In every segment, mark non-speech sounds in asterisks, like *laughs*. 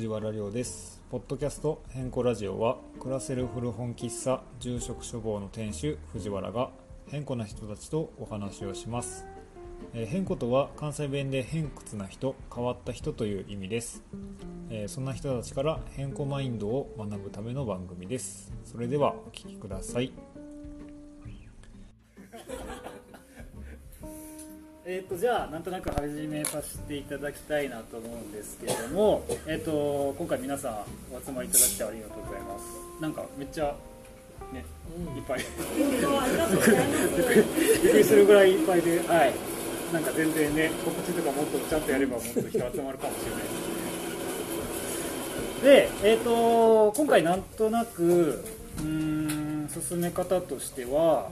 藤原亮です。ポッドキャスト変更ラジオは暮らせる古本喫茶住職処方の店主藤原が変更な人たちとお話をします、えー変更とは関西弁で偏屈な人変わった人という意味です、えーそんな人たちから変更マインドを学ぶための番組です。それではお聞きください。えー、とじゃあなんとなく始めさせていただきたいなと思うんですけれども、えー、と今回皆さんお集まりいただきありがとうございます。なんかめっちゃね、いっぱい。びっくりするぐらいいっぱいではいなん。か全然ね告知とかもっとちゃん。とやればもっと人集まるかもしれないですねでえっ、と今回なん。となくうん。進め方としては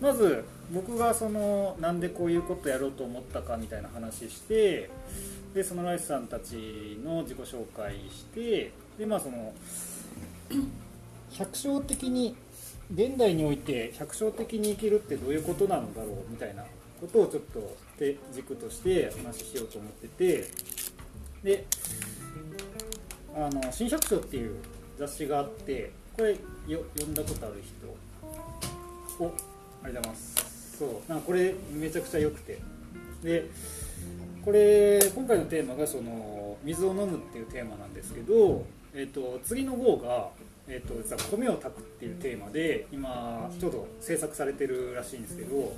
まず僕がそのなんでこういうことやろうと思ったかみたいな話してでそのライスさんたちの自己紹介してでまあその百姓的に現代において百姓的に生きるってどういうことなのだろうみたいなことをちょっと軸として話しようと思っててであの新百姓っていう雑誌があってこれよ読んだことある人？おありがとうございます。そうなんかこれめちゃくちゃ良くて。でこれ今回のテーマがその水を飲むっていうテーマなんですけど、えっと次の号が、えっと実は米を炊くっていうテーマで今ちょうど制作されてるらしいんですけど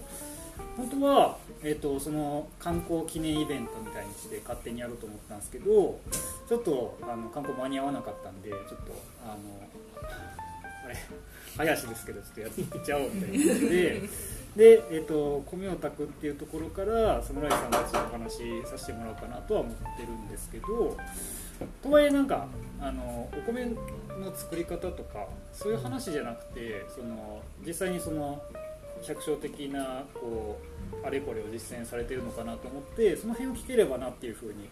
本当は、えっとその観光記念イベントみたいにして勝手にやろうと思ったんですけどちょっとあの観光間に合わなかったんでちょっとあのあれ怪しいですけどちょっとやっていっちゃおうみたいな感じでで、えー、と米を炊くっていうところから侍さんたちのお話しさせてもらおうかなとは思ってるんですけどとはいえなんかあのお米の作り方とかそういう話じゃなくてその実際にその百姓的なこうあれこれを実践されてるのかなと思ってその辺を聞ければなっていうふうに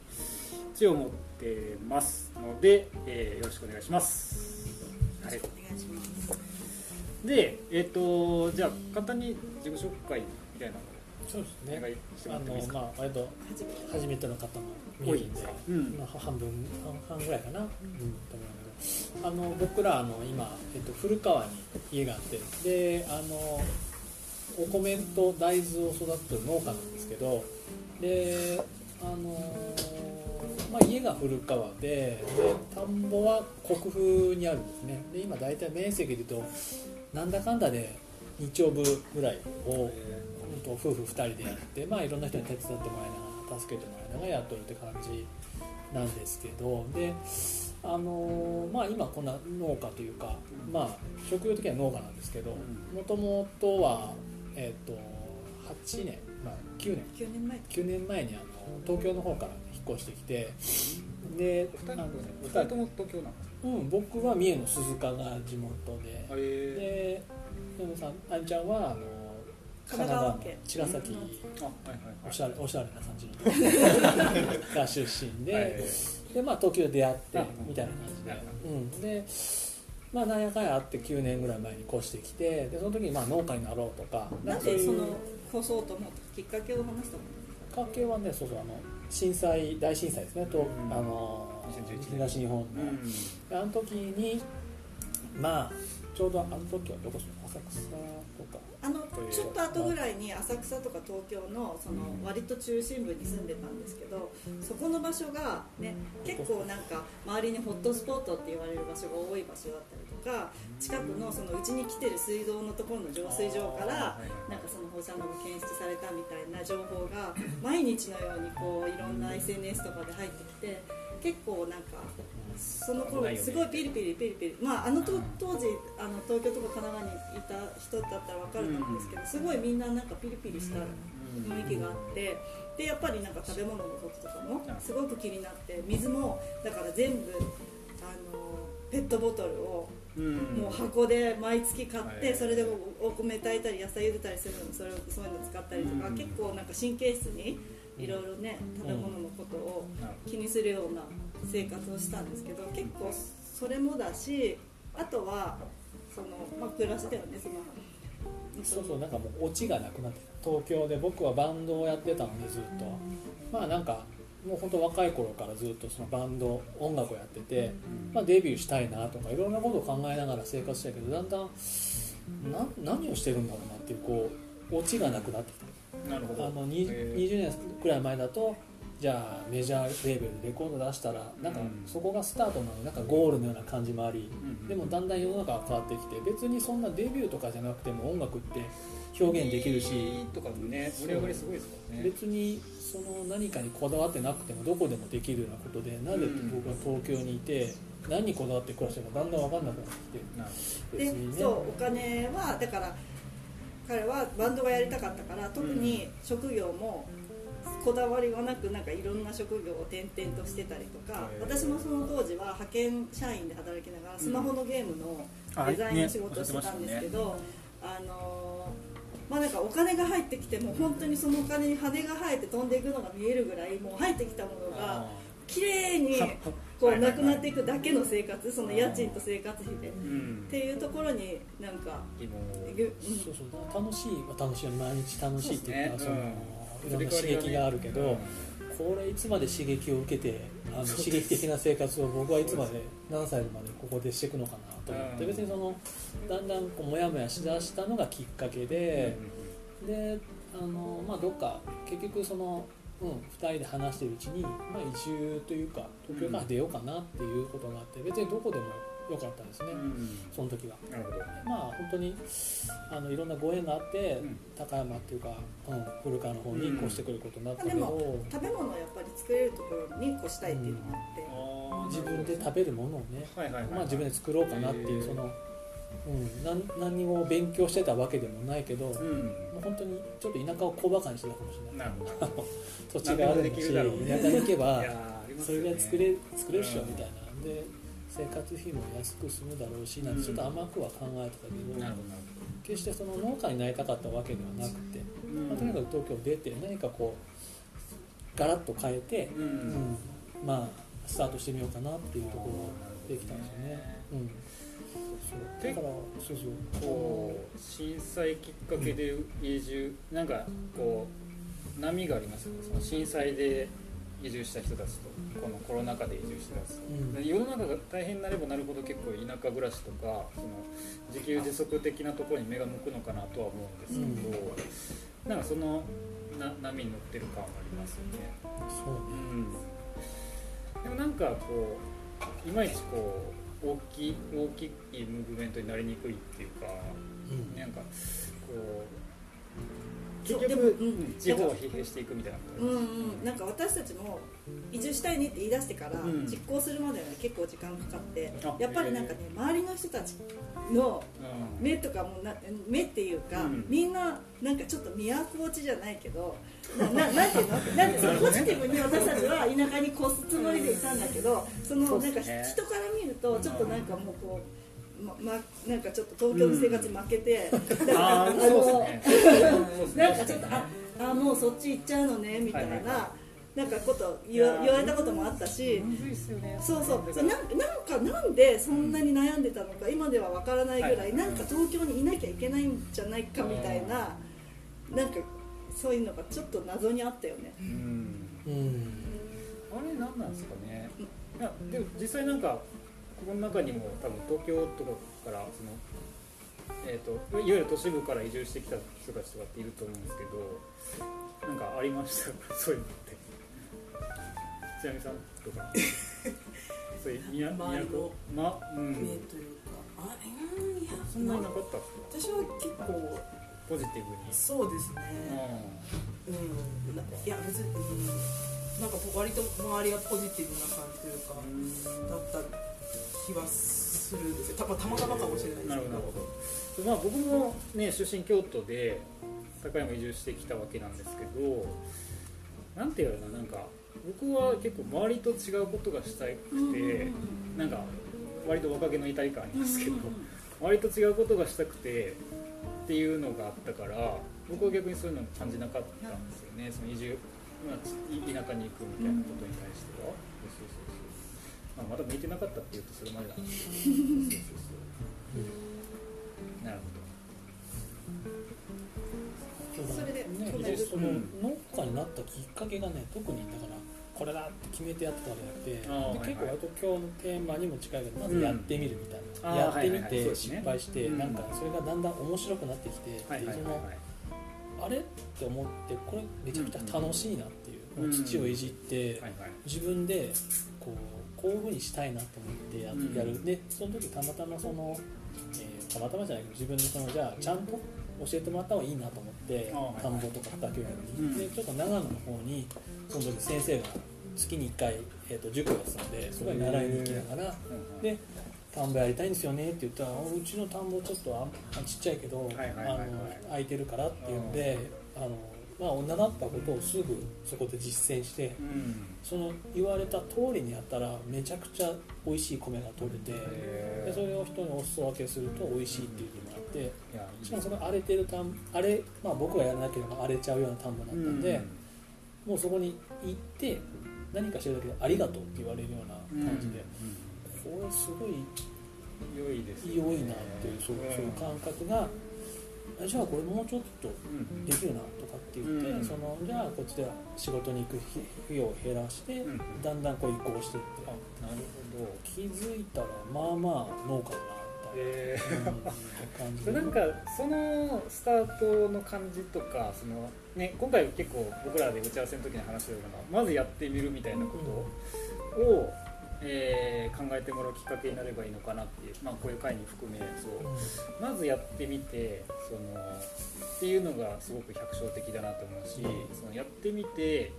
一応思ってますので、えーよろしくお願いします。はいで、えっ、と、じゃあ、簡単に自己紹介みたいなのそうですね。あの。まあ割と初めての方も見えるんで、うんまあ半分半半ぐらいかな。うん、と思うんだけど、あの僕らあの今えっと古川に家があって、であのお米と大豆を育ててる農家なんですけど、であのまあ家が古川で、で田んぼは国府にあるんですね。で今大体面積で言うとなんだかんだで2丁分ぐらいを本当夫婦2人でやって、まあ、いろんな人に手伝ってもらいながら助けてもらいながらやっとるって感じなんですけどであのーまあ今こんな農家というか、まあ、職業的には農家なんですけどもともとは、えっと8年、まあ、9年。9年前。9年前にあの東京の方から引っ越してきてで二人あの二人とも東京なの？うん、僕は三重の鈴鹿が地元で。えでヨネさんあんちゃんはあの神奈川県。茅ヶ崎。おしゃれおしゃれな感じの。*laughs* が出身で、はいでまあ東京で出会ってあみたいな感じで。うん、でまあなんやかんやあって9年ぐらい前に越してきてでその時にまあ農家になろうとかなんかそういう。でその放送と思ったきっかけを話したの関係はねそうそうあの震災大震災ですね。と、ん。あの2011東日本の、うん。であの時にまあちょうどあの時はどこ浅草とか。あのちょっと後ぐらいに浅草とか東京のその割と中心部に住んでたんですけどそこの場所がね結構なんか周りにホットスポットって言われる場所が多い場所だったりとか近くのそのうちに来てる水道のところの浄水場からなんかその放射能が検出されたみたいな情報が毎日のようにこういろんな SNS とかで入ってきて結構なんかその頃すごいピリピリピリピリ。まああのと当時あの東京とか神奈川にいた人だったら分かると思うんですけどすごいみんななんかピリピリした雰囲気があってでやっぱりなんか食べ物のこととかもすごく気になって水もだから全部あのペットボトルをうん。もう箱で毎月買っはい。てそれでお米炊いたり野菜茹でたりするのもそれをそういうの使ったりとかうん。結構なんか神経質にいろいろね食べ物のことを気にするような生活をしたんですけど結構それもだしあとはその、まあ、暮らしだよねそのそうそうなんかもうオチがなくなってた。東京で僕はバンドをやってたのでずっと。まあなんかもう本当若い頃からずっとそのバンド音楽をやってて、まあ、デビューしたいなとかいろんなことを考えながら生活したけどだんだんな何をしてるんだろうなっていうこうオチがなくなってきたあの 20, へー。20年くらい前だとじゃあメジャーレーベルでレコード出したらなんかうん。そこがスタートなのなんかゴールのような感じもありうんでもだんだん世の中が変わってきて別にそんなデビューとかじゃなくても音楽って表現できるしとかもね盛り上がりすごいですからね。別にその何かにこだわってなくてもどこでもできるようなことでなぜ僕が東京にいて何にこだわって暮らしてるかだんだん分かんなくなってきてそうお金はだから彼はバンドがやりたかったから特に職業もこだわりはなくなんかいろんな職業を転々としてたりとか私もその当時は派遣社員で働きながらスマホのゲームのあデザインの仕事をしてたんですけど、あのーまあなんかお金が入ってきても本当にそのお金に羽が生えて飛んでいくのが見えるぐらいもう入ってきたものがあ綺麗にこうなくなっていくだけの生活その家賃と生活費で。ーうん。っていうところになんか、そうそう。楽しいは楽しいよ毎日楽しいっていうかそそうですねのいろんな刺激があるけど、これいつまで刺激を受けてあの刺激的な生活を僕はいつまで何歳までここでしていくのかなと思ってうん。別にそのだんだんこうモヤモヤしだしたのがきっかけでであの、まあ、どっか結局その、うん、2人で話してるうちに、まあ、移住というか東京から出ようかなっていうことがあって別にどこでもよかったですね、うん。その時は。なるほどまあ本当にあのいろんなご縁があって、うん。高山っていうか、うん、古川の方に越してくることになったけど、でも食べ物をやっぱり作れるところに越したいっていうのがあって、自分で食べるものをね、はいはいはいまあ、自分で作ろうかなっていうその、うん、何にも勉強してたわけでもないけど、もううん本当にちょっと田舎を小バカにしてたかもしれない。なるほど。*laughs* 土地があるしね田舎に行けば *laughs* いやーありますそれが作れ作れるっしょうんみたいな。で生活費も安く済むだろうしなんてちょっと甘くは考えてたけど、なるほど。決してその農家になりたかったわけではなくて、まあ、とにかく東京出て何かこうガラッと変えて、うん。うん。まあスタートしてみようかなっていうところができたんですよね。うん、そう。だからそうそう。こう震災きっかけで移住なんかこう波がありますよね。その震災で移住した人たちとこのコロナ禍で移住した人たちと、うん。で世の中が大変になればなるほど結構田舎暮らしとかその自給自足的なところに目が向くのかなとは思うんですけど、なんかそのな波に乗ってる感はありますよね。そう。ねでもなんかこういまいちこう大きい大きいムーブメントになりにくいっていうか、うん。なんかこう結局、でもうん。地方を疲弊していくみたいなうんうん、なんか私たちも移住したいねって言い出してからうん。実行するまでは結構時間かかって、あやっぱりなんかね周りの人たちのうん。目とかもな目っていうか、うん。みんななんかちょっと都落ちじゃないけど *laughs* なななんていうの？なんていうの？ポジティブに私たちは田舎に越すつもりでいたんだけどそのなんか人から見るとちょっとなんかもうこう。まま、なんかちょっと東京の生活負けて、だからあのなんかちょっとああもうそっち行っちゃうのねみたいな、はいはいはなんかこと言わ言われたこともあったし、ね。そうそう。だなんなんかなんでそんなに悩んでたのか今ではわからないぐらい、はいなんか東京にいなきゃいけないんじゃないかみたいな、なんかそういうのがちょっと謎にあったよね。うん。うん。あれ何なんですかね。いやでも実際なんかこの中にも多分東京とかからそのえー、といわゆる都市部から移住してきた人たちとかっていると思うんですけどなんかありました？*laughs* そういうのって。ちなみさんとか。*laughs* そういう宮周りのまうん。目というかあうんいやそんなになかったっすか？私は結構ポジティブに。そうですね。うん。ないや別に、うん、なんか割と周りがポジティブな感じというかうん。だった気はするんですよ。たまたまたまかもしれないですけど。まあ僕もね出身京都で高山移住してきたわけなんですけどなんていうのかななんか僕は結構周りと違うことがしたくてなんか割と若気の至り感ありますけど割と違うことがしたくてっていうのがあったから僕は逆にそういうの感じなかったんですよね。その移住、まあ、つ田舎に行くみたいなことに対しては、まあ、まだ向いてなかったっていうとそれまでなん。ですけど。そうそうそう。なるほそれでねそのうん。農家になったきっかけがね特にだからこれだって決めてやってたわけじゃなくてであーはいはい。結構割と今日のテーマにも近いけどまずやってみるみたいな、うん。やってみあーはいはいはい。そうて失敗して、うん。なんかそれがだんだん面白くなってきて、はいはいはいでそのあれって思ってこれめちゃくちゃ楽しいなっていう、うん。土をいじって、はいはい。自分でこうこういう風にしたいなと思ってや,、うん。でその時たまたまその、えーたまたまじゃないけど自分でそのじゃあちゃんと教えてもらった方がいいなと思って、田んぼとか畑をやる。に、うん。でちょっと長野の方にその時先生が月に1回、えー、と塾をやってたのでそこに習いに行きながらうんで田んぼやりたいんですよねって言ったらうちの田んぼちょっとあんちっちゃいけど、あの空いてるからっていうのであの、まあ、習ったことをすぐそこで実践してうん。その言われた通りにやったらめちゃくちゃ美味しい米が取れてでそれを人にお裾分けすると美味しいっていうふうになってしかもその荒れてる田ん荒れ、まあ、僕がやらなければ荒れちゃうような田んぼだったんで、もうそこに行って何かしてるだけで「ありがとう」って言われるような感じで、これすごい良いです良いなっていうそうそういう感覚があじゃあこれもうちょっとうん。できるな。とかって言って、うん。そのじゃあこっちでは仕事に行く費用を減らして、うん。だんだんこう移行していって。あなるほど。気づいたらまあまあ農家だなみえ。ー、なんかそのスタートの感じとかその、ね、今回結構僕らで打ち合わせの時に話してるのがまずやってみるみたいなことを、えー考えてもらうきっかけになればいいのかなっていう、まあ、こういう会に含めそう。まずやってみてそのっていうのがすごく百姓的だなと思うし、そのやってみて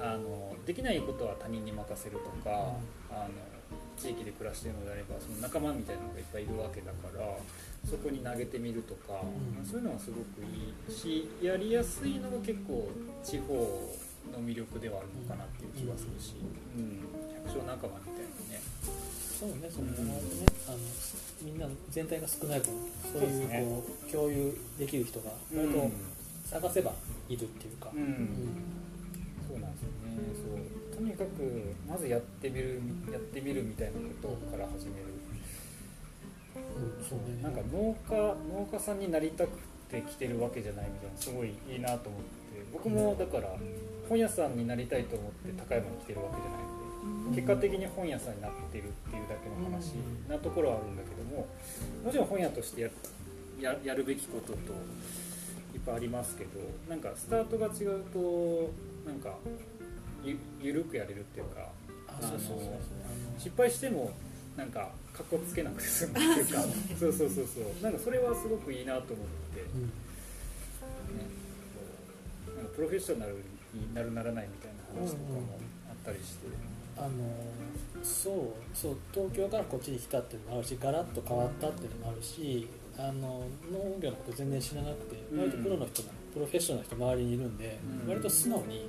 あのできないことは他人に任せるとか、あの地域で暮らしているのであればその仲間みたいなのがいっぱいいるわけだからそこに投げてみるとか、うん。そういうのはすごくいいしやりやすいのが結構地方の魅力ではあるのかなっていう気はするし、うん。百姓仲間みたいな。ね。そうねそのね、あのみんな全体が少ない分そういうそうですね。こう共有できる人が割と探せばいるっていうか、うん。そうなんですよね。そう。とにかくまずやってみるやってみるみたいなことから始める。うんそうね。なんか農家農家さんになりたくて来てるわけじゃないみたいなすごいいいなと思って。僕もだから本屋さんになりたいと思って高山に来てるわけじゃない結果的に本屋さんになってるっていうだけの話なところはあるんだけどももちろん本屋としてやややるべきことといっぱいありますけどなんかスタートが違うとなんかゆゆるくやれるっていうか失敗してもなんかかっこつけなくて済むっていうかそうそうそうそうなんかそれはすごくいいなと思って、うん。なんかプロフェッショナルになるならないみたいな話とかもあったりして、あのそうそう東京からこっちに来たっていうのもあるしガラッと変わったっていうのもあるしあの農業のこと全然知らなくてうん。割とプロの人も、プロフェッショナルの人周りにいるんで、うん。割と素直に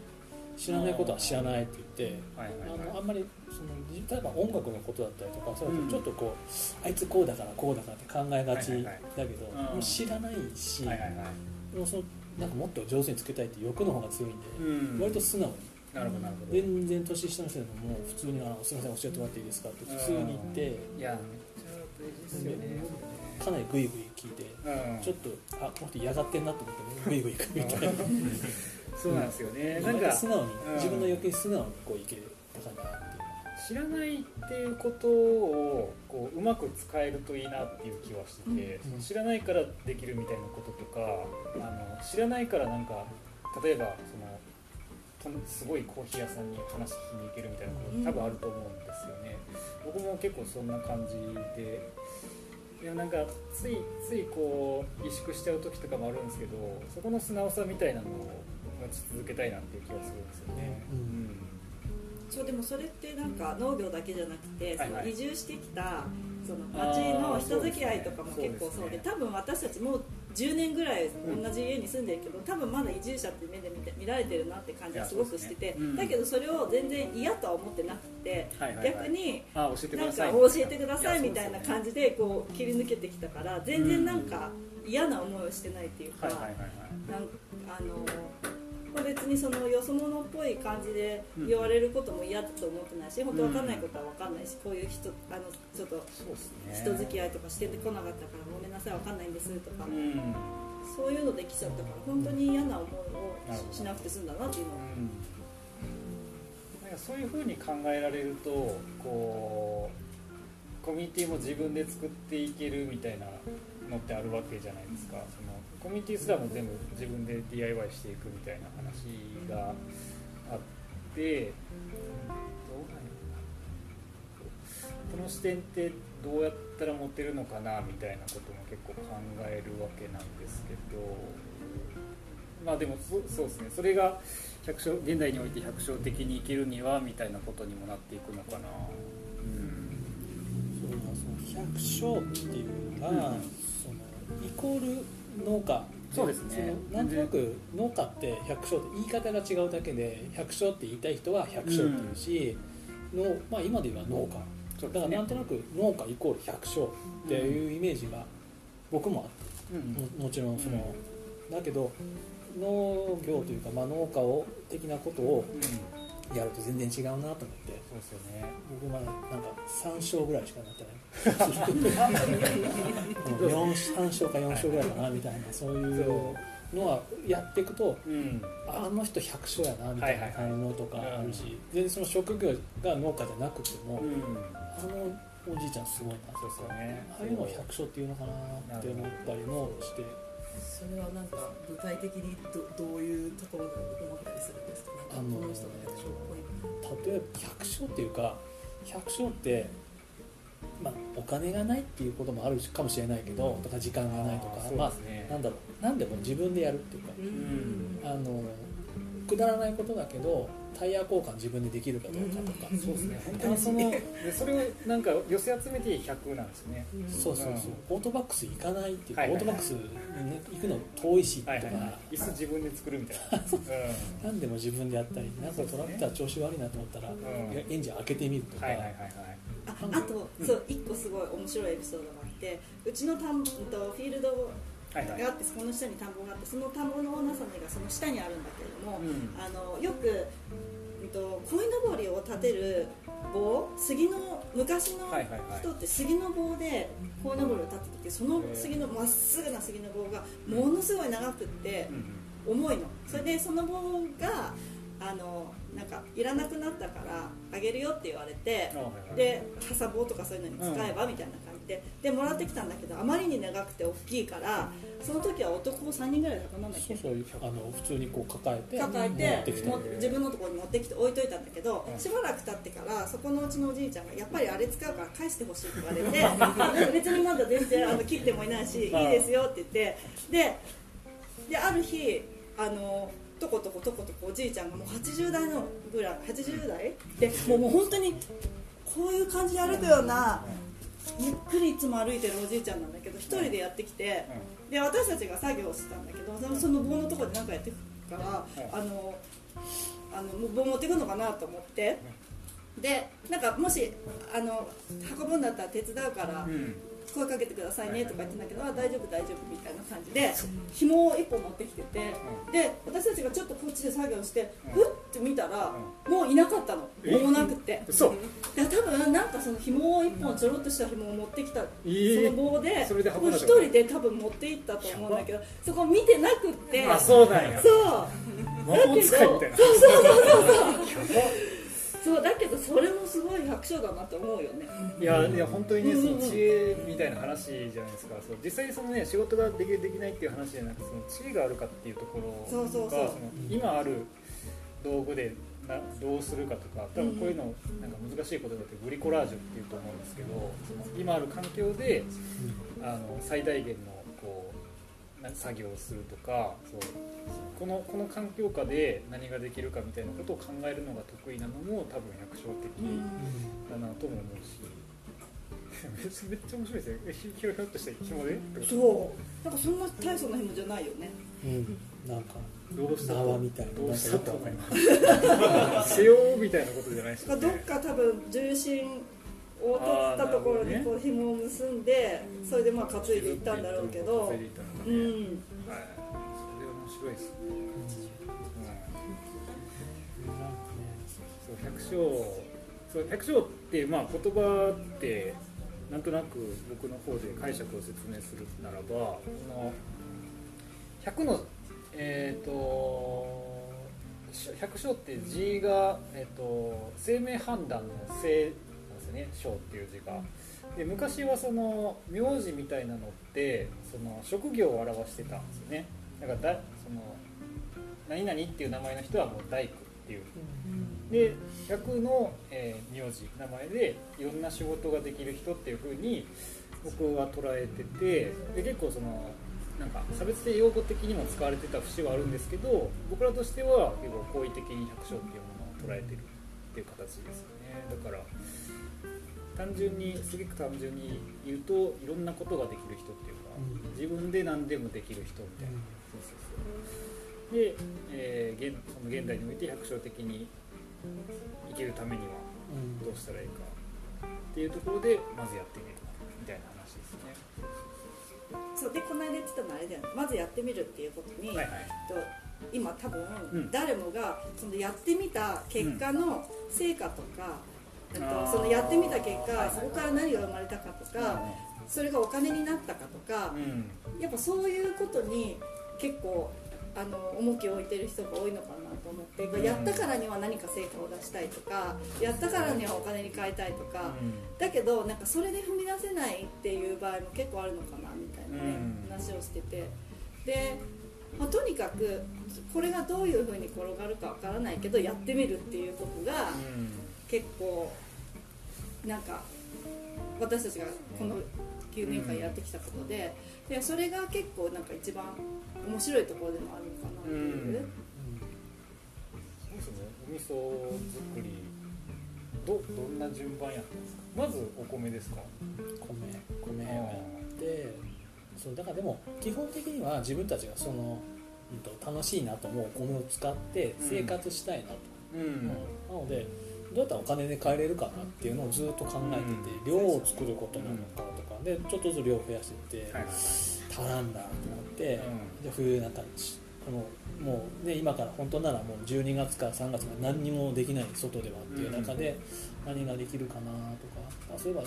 知らないことは知らないって言って。はいはいはい。あのあんまりその例えば音楽のことだったりとかそうとちょっとこう、あいつこうだからこうだからって考えがちはいはいはい。だけど、うん。もう知らないし、はいはいはい。でもそのなんかもっと上手につけたいって欲の方が強いんで、うん。割と素直になるほどなるほど。全然年下の人でももう普通にあの「すみません教えてもらっていいですか?」って普通に言って、いやめっちゃ大事ですよね。かなりグイグイ聞いて、うん。ちょっとあこの人嫌がってんなと思ってグイグイ行くみたいな。*laughs* そうなんですよね、なんか素直に、うん自分の欲に素直にこういけたかなって知らないっていうことをこううまく使えるといいなっていう気はしてて、うん。知らないからできるみたいなこととかあの知らないからなんか例えばそのとすごいコーヒー屋さんに話聞きに行けるみたいなこと多分あると思うんですよね、僕も結構そんな感じで。でもなんかついついこう萎縮しちゃう時とかもあるんですけどそこの素直さみたいなのを持ち続けたいなっていう気がするんですよね、うんそうでもそれってなんか農業だけじゃなくて、その移住してきたその町の人付き合いとかも結構そうで多分私たちもう10年ぐらい同じ家に住んでるけど、多分まだ移住者って目で見て見られてるなって感じはすごくしてて、だけどそれを全然嫌とは思ってなくて、逆にあ教えてくな。んかださい教えてくださいみたいな感じでこう切り抜けてきたから全然なんか嫌な思いをしてないっていうか、なんあのまあ別にそのよそ者っぽい感じで言われることも嫌だと思ってないし、本当わかんないことはわかんないしこういう人あのちょっと人付き合いとかしてこなかったからごめんなさいわかんないんですとか、うん、うん。そういうのできちゃったから本当に嫌な思いをしなくて済んだなっていうのは、なんかそういうふうに考えられるとこうコミュニティも自分で作っていけるみたいなのってあるわけじゃないですか。そのコミュニティすらも全部自分で DIY していくみたいな話があってこの視点ってどうやったら持てるのかなみたいなことも結構考えるわけなんですけど。まあでもそそうですね。それが百姓現代において百姓的に生きるにはみたいなことにもなっていくのかな。うん。そうその百姓っていうのが、イコール農家そうですね。なんとなく農家って百姓って言い方が違うだけで百姓って言いたい人は百姓って言うし、のまあ、今で言えば農家。そうですね。だからなんとなく農家イコール百姓っていうイメージが僕もあってうんももちろんその、だけど農業というか、まあ、農家を的なことをやると全然違うなと思って。ですよね。僕まだなんか3勝ぐらいしかなってない。う *laughs* ん四3勝か4勝ぐらいかなみたいなそういうのはやっていくとうん。あの人100勝やなみたいな感じのとかあるし全然その職業が農家じゃなくてもうんあのおじいちゃんすごいなそうですよね。ああいうのを100勝っていうのかなって思ったりもして。それはなんか具体的にどどういうところだと思ったりするんですか？ねあの例えば100勝っていうか100勝って、まあ、お金がないっていうこともあるかもしれないけどとか時間がないとかあーまあなんだろう何でも自分でやるっていうかうん。あのくだらないことだけどタイヤ交換自分でできるかどうかとか、そうですね。本当にそのでそれをなんか寄せ集めて100なんですね。そうそうそう、オートバックス行かないっていうか、はいはいはい。オートバックス、ね、行くの遠いしとか、はいはいはい。椅子自分で作るみたいな。何でも自分でやったりなんかトラクター調子悪いなと思ったら、エンジン開けてみるとか、うん。はいはいはいはい。ああと、そう一個すごい面白いエピソードがあってうちの田んぼとフィールドはいはい。があってそこの下に田んぼがあってその田んぼのオーナーさんがその下にあるんだけれども、うん。あのよく、うんと、鯉のぼりを立てる棒杉の昔の人って杉の棒で鯉のぼりを立てててその杉のまっすぐな杉の棒がものすごい長くってうん重いの。それでその棒があのなんかいらなくなったからあげるよって言われてでハサ棒とかそういうのに使えばみたいな感じででもらってきたんだけどあまりに長くて大きいからその時は男3人ぐらいだったなんだっけ？そうそうあの普通にこう抱えて抱えて自分のところに持ってきて置いといたんだけどうんしばらく経ってからそこのうちのおじいちゃんがやっぱりあれ使うから返してほしいって言われて *laughs* 別にまだ全然あの切ってもいないしい。いですよって言ってでである日あのとことことことこおじいちゃんがもう80代のぐらい80代？でもうもう本当にこういう感じで歩くようなゆっくりいつも歩いてるおじいちゃんなんだけど一人でやってきてで私たちが作業してたんだけどその棒のところで何かやってくからあのあの棒持ってくのかなと思って。でなんかもしあの運ぶんだったら手伝うからうん声かけてくださいねとか言ってんだけど、あ大丈夫大丈夫みたいな感じで紐を1本持ってきててで私たちがちょっとこっちで作業してふって見たらもういなかったの。え？もうなくて。そう。で多分なんかその紐を1本ちょろっとした紐を持ってきたそえの棒でそれで運んだもう。一人で多分持って行ったと思うんだけどそこ見てなくって。あそうなんや。そう。魔法使いみたいな。そう *laughs* だけどそれもすごい百姓だなって思うよね。いやいや本当にねその知恵みたいな話じゃないですか。そう実際そのね仕事ができるできないっていう話じゃなくてその知恵があるかっていうところそうそうそう。がその今ある道具でなどうするかとか多分こういうのなんか難しいことだってブリコラージュっていうと思うんですけどその今ある環境であの最大限のこうな作業をするとかそうこのこの環境下で何ができるかみたいなことを考えるのが得意なのも多分百姓的だなとも思うし。めっちゃめっちゃ面白いですね。ひ *laughs* ひょひょっとして紐で？そう。なんかそんな大層な紐じゃないよね。うん、なんかどうした？と縄みたいな。どうした？となんかよくわかんない。*laughs* 背負うみたいなことじゃないですよね。どっか多分重心を取ったところにこう紐を結んでそれでまあ担いでいったんだろうけど。担いでいったのかね。うん白いです。ね。うん。なん。そう百姓そう百姓ってまあ言葉ってなんとなく僕の方で解釈を説明するならばこの100のえっ、と百姓って字が、えっと生命判断の「生」なんですよね「姓」っていう字が。で昔はその名字みたいなのってその職業を表してたんですよねだからだその何々っていう名前の人はもう大工っていう。で100の、えー名字名前でいろんな仕事ができる人っていう風に僕は捉えててで結構そのなんか差別性用語的にも使われてた節はあるんですけど僕らとしては結構好意的に百姓っていうものを捉えてるっていう形ですよね。だから単純にすごく単純に言うといろんなことができる人っていうか自分で何でもできる人みたいな、で、えー現その現代において百姓的に生きるためにはどうしたらいいかっていうところでまずやってみるみたいな話ですね。そうでこの間言ってたのはあれだよねまずやってみるっていうことに、はいはい。と今多分、うん。誰もがそのやってみた結果の成果とか、えっあー。とそのやってみた結果、そこから何が生まれたかとか、それがお金になったかとかう、ん。やっぱそういうことに結構あの重きを置いてる人が多いのかなと思って、うん。やったからには何か成果を出したいとかやったからにはお金に変えたいとか、だけどなんかそれで踏み出せないっていう場合も結構あるのかなみたいなね、うん。話をしてて。で、まあ、とにかくこれがどういうふうに転がるかわからないけどやってみるっていうことが結構なんか私たちがこの9年間やってきたことででそれが結構なんか一番面白いところでもあるのかなっていう。そうですねお味噌作りどどんな順番やったんですか？まずお米ですか？米。米をやってそうだからでも基本的には自分たちがその、うんと楽しいなと思うお米を使って生活したいなと、うん。うん。なのでどうやったらお金で買えれるかなっていうのをずっと考えてて、量を作ることなのかでちょっとずつ量を増やしていって、足らんだってなって、うん。で冬になったらちこのもうね今から本当ならもう12月から3月まで何にもできない外ではっていう中で何ができるかなとか、あそういえば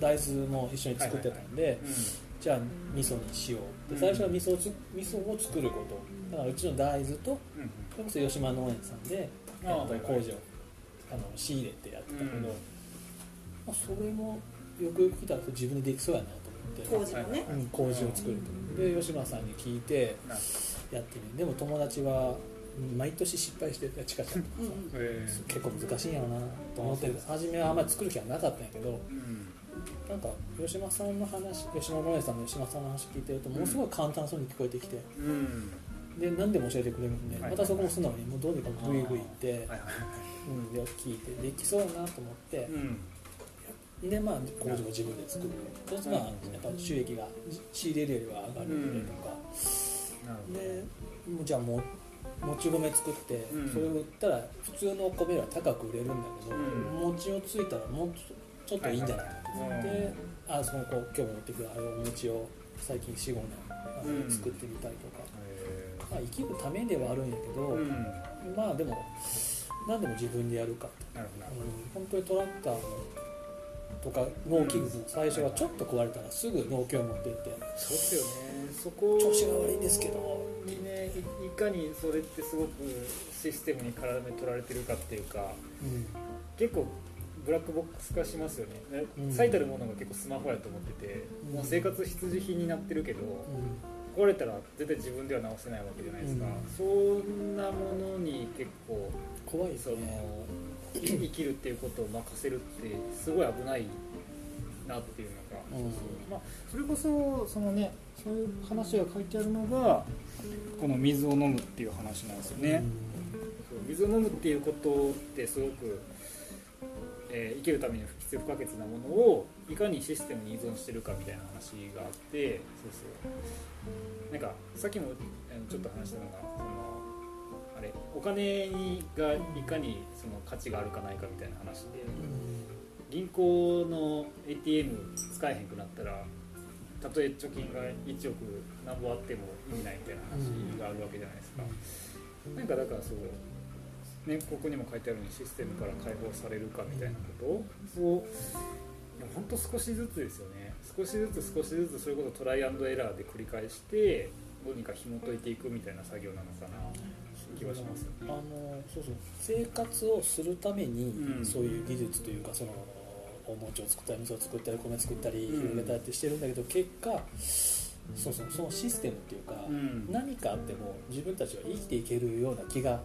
大豆も一緒に作ってたんで、じゃあ味噌にしようで最初は味噌をつ味噌を作ること。だからうちの大豆とそれこそ吉島農園さんで、工場あの仕入れてやってたけど、うん。まあ、それもよくよく聞いたら自分でできそうやなと思って。工事もね、うん、工事を作ると。で吉村さんに聞いてやってみる。でも友達はうん毎年失敗しててチカちゃんとかさ結構難しいんやろなと思って初めはあんまり作る気はなかったんやけどうん。なんか吉間さんの話吉間萌さんの吉間さんの話聞いてるとものすごい簡単そうに聞こえてきて。うん。で何でも教えてくれるんではい。またそこも素直にもうどうにかグイグイ行って、うん、で聞いて。できそうやなと思って。うんでまあ工場を自分で作るそうするとまあやっぱ収益が仕入れるよりは上がるんでとか、でもうじゃあももち米作って、うん。それを売ったら普通のお米よりは高く売れるんだけど、うん。餅をついたらもうちょっといいんじゃないかと思って、あその子今日持ってくるあれお餅を最近45年作ってみたりとか、へまあ、生きるためではあるんやけど、まあでも何でも自分でやるかと、うん、本当にトラクターとか農機具も最初はちょっと壊れたらすぐ農協持って行って。そうっすよね。そこ調子が悪いんですけど。にねいいかにそれってすごくシステムに絡め取られてるかっていうかうん。結構ブラックボックス化しますよね。ねうん。最たるものが結構スマホやと思ってて、うん。もう生活必需品になってるけど、う壊れたら絶対自分では直せないわけじゃないですか、そんなものに結構ん、怖いその生きるっていうことを任せるってすごい危ないなっていうのが、うん。まあ、それこそそのねそういう話が書いてあるのがこの水を飲むっていう話なんですよね、そう水を飲むっていうことってすごく、えー生きるために必要不可欠なものをいかにシステムに依存してるかみたいな話があってそうそう。なんかさっきもちょっと話したのがそのあれお金にがいかにその価値があるかないかみたいな話で銀行の ATM 使えへんくなったらたとえ貯金が1億なんぼあっても意味ないみたいな話があるわけじゃないですか。なんかだからそう、ね、ここにも書いてあるようにシステムから解放されるかみたいなことをいや本当少しずつですよね。少しずつ少しずつそういうことをトライアンドエラーで繰り返してどうにか紐解いていくみたいな作業なのかな気気はしますよ。ねあのそうそう生活をするために、うん。そういう技術というかそのお餅を作ったり味噌を作ったり米作ったりうん。広げたりってしてるんだけど結果そうそうそのシステムっていうか、うん。何かあっても自分たちは生きていけるような気が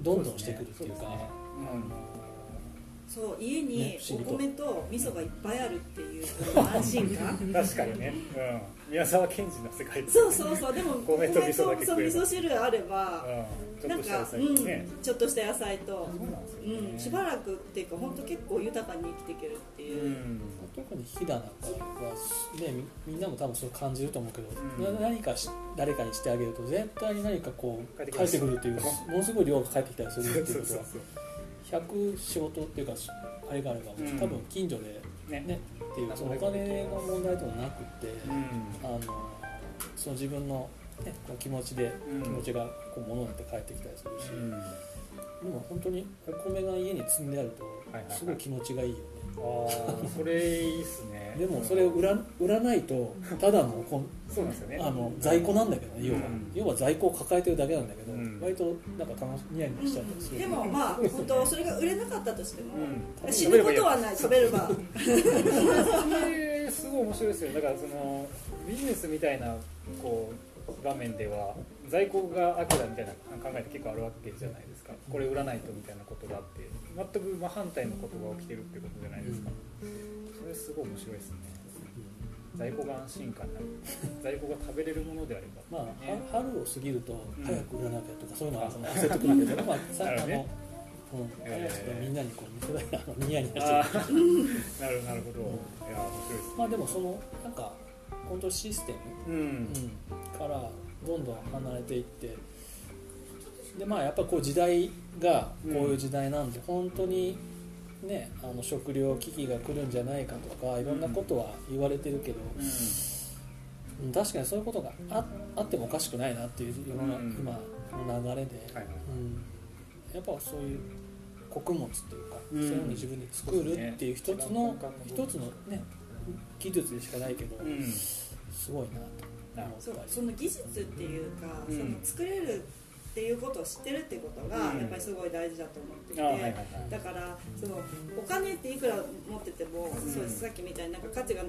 どんどんしてくるっていうかそう家ねにお米と味噌がいっぱいあるっていう *laughs* 安心感。確かにね、うん、宮沢賢治の世界ですそうそうそう。でもお米と味噌だ味噌汁あればうん、ちょなんっとした野か、うん。ちょっとした野菜と、そうね、うん、しばらくっていうか本当結構豊かに生きていけるっていう、うん。特に飛騨なんかは、ね、みみんなも多分そう感じると思うけど、うん。な何かし誰かにしてあげると絶対に何かこう帰ってくるっていうものすごい量が返ってきたりするっていそううそうことはそう100仕事っていうかあれがあれば、うん。多分近所でね。ねっていうそのお金の問題でもなくて、うん。あのその自分の、ね、こう気持ちで、うん。気持ちがこう物になって返ってきたりするし、うん。でも本当にお米が家に積んであるとすごい気持ちがいいよね、ああそれいいっすね。でもそれを売ら売らないとただのこんそうなんですよね。あの在庫なんだけどね要は、うん。要は。在庫を抱えてるだけなんだけど、うん。割となんか楽しニヤニヤしちゃったりする、でもまあ本当それが売れなかったとしても、うん。死ぬことはない食べれば。それすごい面白いですよ。だからそのビジネスみたいなこう場面では在庫が飽きたみたいな考えって結構あるわけじゃないですか。これ売らないとみたいなことがあって全く真反対のことが起きてるってことじゃないですか。それすごい面白いですね。在庫が安心感になる。在庫が食べれるものであれば。まあ、ね。は春を過ぎるとうん早く売らなきゃとかそういうのは焦ってくるんだけど、まあさあの、なるほどね。うん、えー。みんなにこう見せたいあのニヤニヤあしてるー。なるなるほど。いや面白いですまあでもそのなんか本当システム、うん。うん、からどんどん離れていって。でまあやっぱこう時代がこういう時代なんで、本当にねあの食料危機が来るんじゃないかとかいろんなことは言われてるけど、うん。うん確かにそういうことがああってもおかしくないなっていう世の中、うん。今の流れで、はいはい。うん、やっぱそういう穀物っていうか、うん。そういうのを自分で作るっていう一つの一つのね技術でしかないけど、うん。すごいなと思そその技術っていうか、うん。その作れるっていうことを知ってるってことがうん。やっぱりすごい大事だと思っていて、あはいはいはい。だからそのお金っていくら持ってても、うん。そうさっきみたいになんか価値が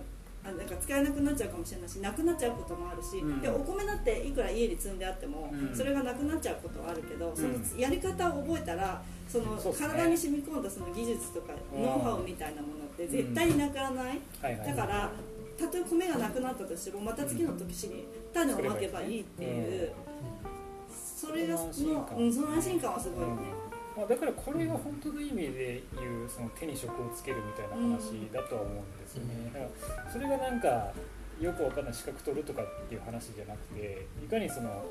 あなんか使えなくなっちゃうかもしれないしなくなっちゃうこともあるし、うん。でお米だっていくら家に積んであっても、うん。それがなくなっちゃうことはあるけど、ん。そのやり方を覚えたらその体に染み込んだその技術とかうん。ノウハウみたいなものって絶対になくならない、はいはい。だからたとえ米がなくなったとしてもまた次の時に種をまけばいいっていう、それがのその安心感。うん、その安心感はすごいよね、まあ、だからこれが本当の意味で言うその手に職をつけるみたいな話だとは思うんですよね、だからそれがなんかよくわかんない資格取るとかっていう話じゃなくていかにその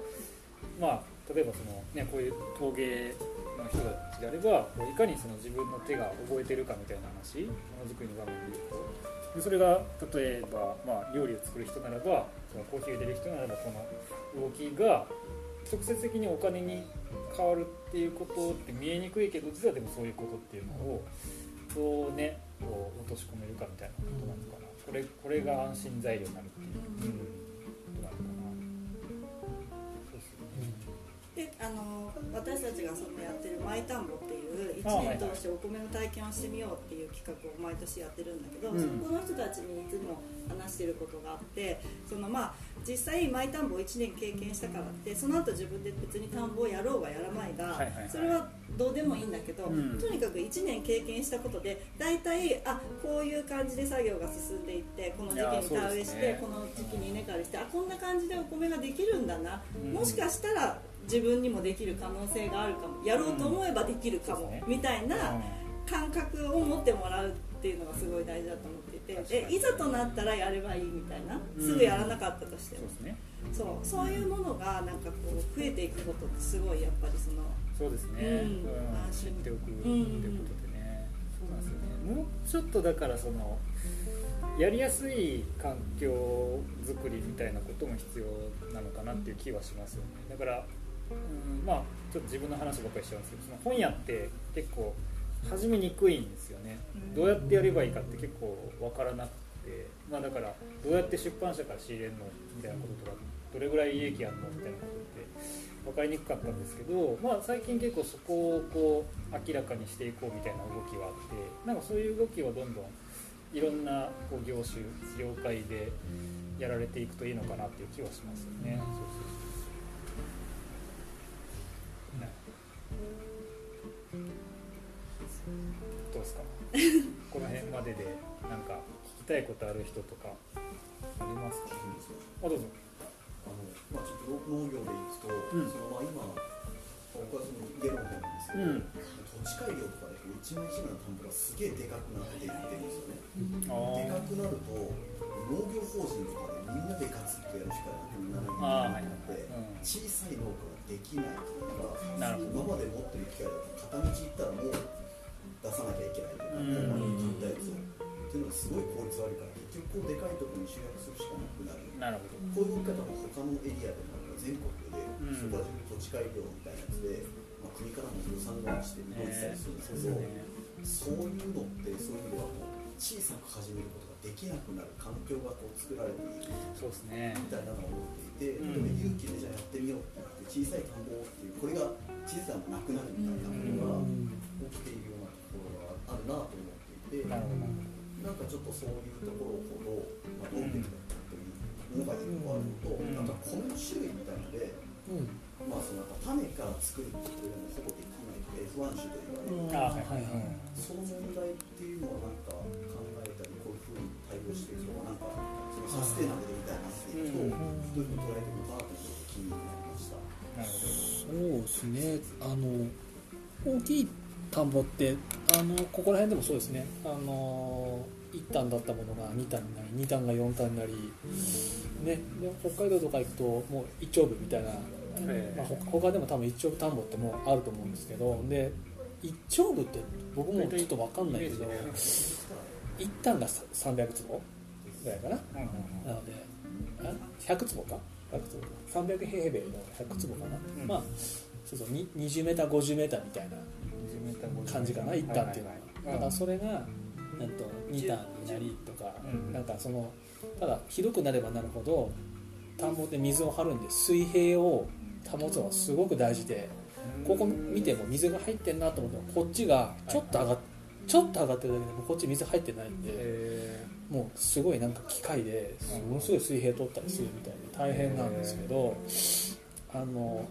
まあ例えばその、ね、こういう陶芸の人たちであればいかにその自分の手が覚えてるかみたいな話ものづくりの場面で言うと。でそれが例えば、まあ、料理を作る人ならばそのコーヒーを入れる人ならばこの動きが直接的にお金に変わるっていうことって見えにくいけど実はでもそういうことっていうのをどうねこう落とし込めるかみたいなことなのかな。これこれが安心材料になるっていう、うん、ことなのかな。であの私たちがそのやってる「マイ田んぼ」っていうあはい1年通してお米の体験をしてみようっていう企画を毎年やってるんだけど、うん。そこの人たちにいつも話してることがあってそのまあ実際マイ田んぼを1年経験したからってその後自分で別に田んぼをやろうがやらまいが、はいはいはい。それはどうでもいいんだけど、うん。とにかく1年経験したことで大体あこういう感じで作業が進んでいってこの時期に田植えして、いやーこの時期に稲刈りしてあこんな感じでお米ができるんだな、うん。もしかしたら自分にもできる可能性があるかも。やろうと思えばできるかも、うん。みたいな感覚を持ってもらうっていうのがすごい大事だと思ってでいざとなったらやればいいみたいな？うん。すぐやらなかったとしても、ね。そう。そういうものがなんかこう増えていくことってすごいやっぱりそのそうですね、うん。知っておくってうんことでね、そうなんですよね。もうちょっとだからそのやりやすい環境づくりみたいなことも必要なのかなっていう気はしますよね。だから、うん、まあちょっと自分の話ばっかりしちゃうんですけどその本屋って結構始めにくいんですよね。どうやってやればいいかって結構わからなくて。て、まあ、だからどうやって出版社から仕入れるのみたいなこととかどれぐらい利益あるのみたいなことって分かりにくかったんですけど、まあ、最近結構そこをこう明らかにしていこうみたいな動きはあってなんかそういう動きをどんどんいろんなこう業種業界でやられていくといいのかなっていう気はしますよね。そうそうこの辺まででなんか聞きたいことある人とかありますか？あどうぞ。あのまあ、ちょっと農業でいくと、うん。そのまあ、今僕はそのゲロの方なんですけど、うん。土地改良とかでこう一枚一枚の田んぼがすげえでかくなっていってるんですよね。あでかくなると農業法人とかでみんなでガツッとやるしかなくあーなって、うん。小さい農家ができないとか今まで持ってる機械だと片道行ったらもう出さなきゃいけないとか、うん。ほんまに買ったやつをっていうのがすごい効率悪いから結局こうでかいところに集約するしかなくなる。なるほど。こういう動き方も他のエリアでも全国でうん。そこら中土地改良みたいなやつで、まあ、国からも予算がして動いてたりするんですけど、そういうのってそういう意味ではもう小さく始めることができなくなる環境がこう作られている。そうですね。みたいなのを思っていて、うん。勇気でじゃあやってみようってなって小さい田んぼっていうこれが小さななくなるみたいなことが起きているようなあるなと思っていて。なんかちょっとそういうところほど、まあ、どういうかというのが一個あるのと、うん。あとは米の種類みたいので、うん。まあ、そのなんか種から作るっていうのもほぼできない F1 種というあか、はいはいはい。その問題っていうのはなんか考えたりこういうふうに対応していくとなんかそのサステナブルみたいなっていうと、どういうふうに捉えていくのかなということが気になりました。なるほそうですね。あの大きい田んぼってあのここら辺でもそうですね。あの1単だったものが2単になり2単が4単になり、ね、で北海道とか行くともう一丁部みたいな、ええ。まあ、ほ他でも多分一丁部田んぼってもうあると思うんですけどで一丁部って僕もちょっと分かんないけど1単が300坪ぐらいかな。ど、うんうん。なのであ100坪か？100坪。300平米の100坪かな、うん。まあそうそうに20メーター50メーターみたいな感じかな一旦っていうのは、だからそれがなんと2単になりとか、うん。なんかそのただひどくなればなるほど田んぼで水を張るんで水平を保つのはすごく大事でここ見ても水が入ってんなと思ってもこっちがちょっと上がっちょっと上がってるだけでもこっち水入ってないんで、えもうすごいなんか機械でものすごい水平取ったりするみたいで大変なんですけどあの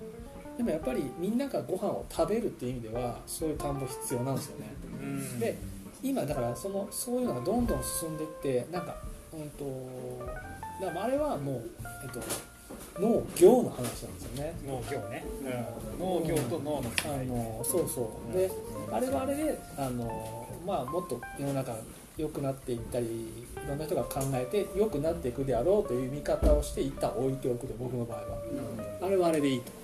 でもやっぱりみんながご飯を食べるっていう意味ではそういう田んぼ必要なんですよね。ーうん。で今だからそのそういうのがどんどん進んでいってなんかうんとだからあれはもう、えっと、農業の話なんですよね。農業ね、うん、農業と農のあのそうそう。であれはあれであの、まあ、もっと世の中良くなっていったりいろんな人が考えて良くなっていくであろうという見方をして一旦置いておくと僕の場合は。あれはあれでいいと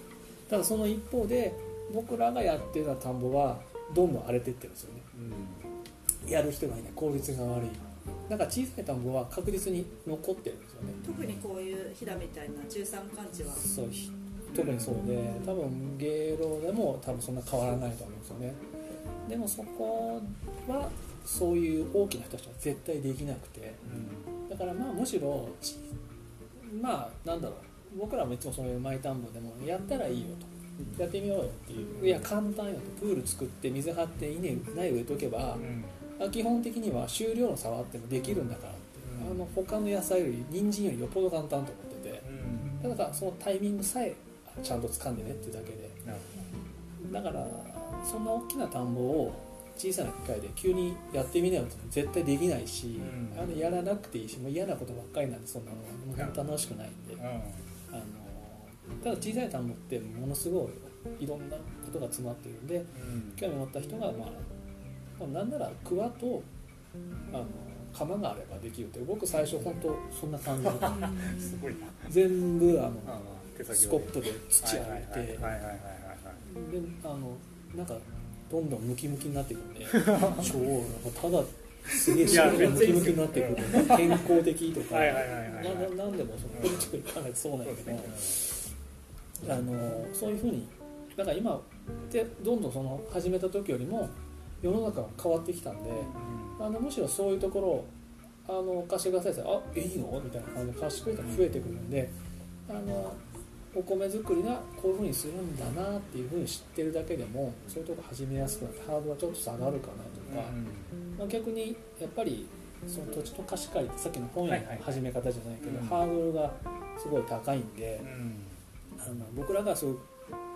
ただその一方で僕らがやってるような田んぼはどんどん荒れていってるんですよね。やる人がいない。効率が悪い。だから小さい田んぼは確実に残ってるんですよね。特にこういう飛騨みたいな中山間地は。そうひ特にそうで多分芸能でも多分そんな変わらないと思うんですよね。でもそこはそういう大きな人たちは絶対できなくて。だからまあむしろちまあなんだろう僕らもいつもそういうマイ田んぼでもやったらいいよと。やってみようよっていう。いや簡単よと。プール作って水張って稲苗植えとけばあ基本的には収量の差はあってもできるんだからって、あの他の野菜より人参よりよっぽど簡単と思ってて。だからそのタイミングさえちゃんと掴んでねっていうだけで。だからそんな大きな田んぼを小さな機械で急にやってみなよって絶対できないし、うん。あのやらなくていいしもう嫌なことばっかりなんでそんなのは。楽しくないんで、ほあのただ小さい田んぼってものすごいいろんなことが詰まってるんでどうん。興味持った人が、まあ、まあなんならクワとあの釜があればできるって僕最初本当そんな感じで *laughs* すごいな。全部あのスコップで土はいはい洗いてであのなんかどんどんムキムキになっていくんで *laughs* 超なんかただすげえ仕事がムキムキになっていくんで健康的とかはなんでもそのポジティブに考えてそうなんだけど、あのそういうふうにだから今ってどんどんその始めた時よりも世の中が変わってきたんであのむしろそういうところあの貸してくださいってあいいのみたいな感じで貸してくれたら増えてくるんであのお米作りがこういうふうにするんだなっていうふうに知ってるだけでもそういうとこ始めやすくなってハードルがちょっと下がるかなとか、まあ、逆にやっぱりその土地の貸し借りってさっきの本屋の始め方じゃないけど、うん。ハードルがすごい高いんで、うんあの僕らがそう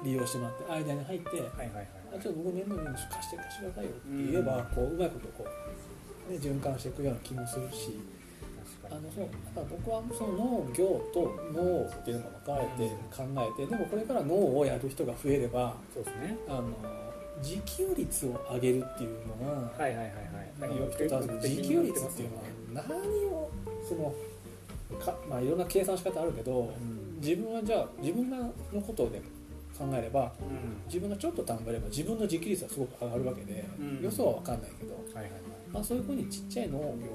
利用してもらって間に入って、はいはいはいあちょっと僕年度に貸して貸してくださいよって言えば、こううまいことこう、ね、循環していくような気もするしあのそうだから僕はその農業と農っていうのが分かれて考えてでもこれから農をやる人が増えればそうですね。あの自給率を上げるっていうのが、はいはいはいはい。よ自給率っていうのは何をそのか、まあ、いろんな計算の仕方あるけど、自分はじゃあ自分のことで考えれば自分がちょっと田んぼやれば自分の自給率はすごく上がるわけで、うん。よそは分かんないけど、はいはいはい。まあ、そういうふうにちっちゃい農業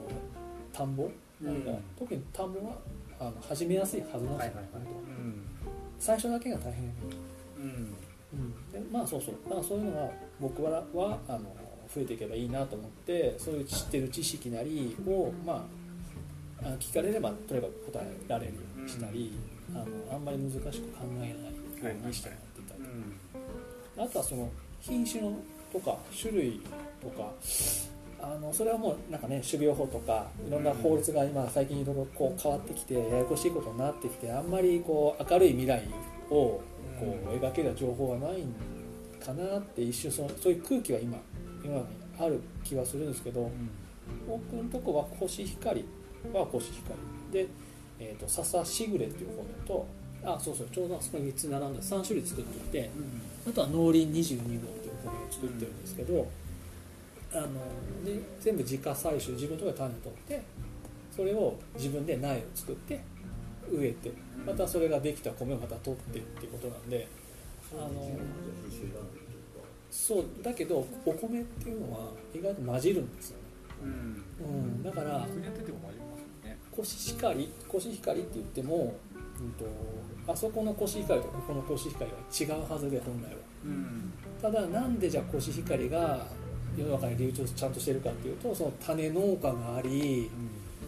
田んぼなんか、うん特に田んぼはあの始めやすいはずなんですよ、はいはいはい。最初だけが大変。うん。うん。でまあそうそう。だからそういうのは僕ははあの増えていけばいいなと思ってそういう知ってる知識なりをまあ聞かれればとにかく答えられるようにしたり、あのあんまり難しく考えないようにしてもらってたり、あとはその品種のとか種類とかあのそれはもうなんかね種苗法とかいろんな法律が今最近いろいろこう変わってきてややこしいことになってきてあんまりこう明るい未来をこう描ける情報がないんかなって一瞬そのそういう空気は今今にある気はするんですけど僕のとこはコシヒカリ。はコシヒカリ。で、えー、と笹しぐれっていう方とあそうそうちょうどあそこに3つ並んで3種類作っていてあとは農林22号っていう米を作ってるんですけど、あので全部自家採取自分のところで種取ってそれを自分で苗を作って植えてまたそれができた米をまた取ってっていうことなんであのそうだけどお米っていうのは意外と混じるんですよね、うん。うん、だからコシヒカリコシヒカリって言っても、うん、とあそこのコシヒカリとここのコシヒカリは違うはずで本来は。うん。ただなんでじゃあコシヒカリが世の中に流通ちゃんとしてるかっていうとその種農家があり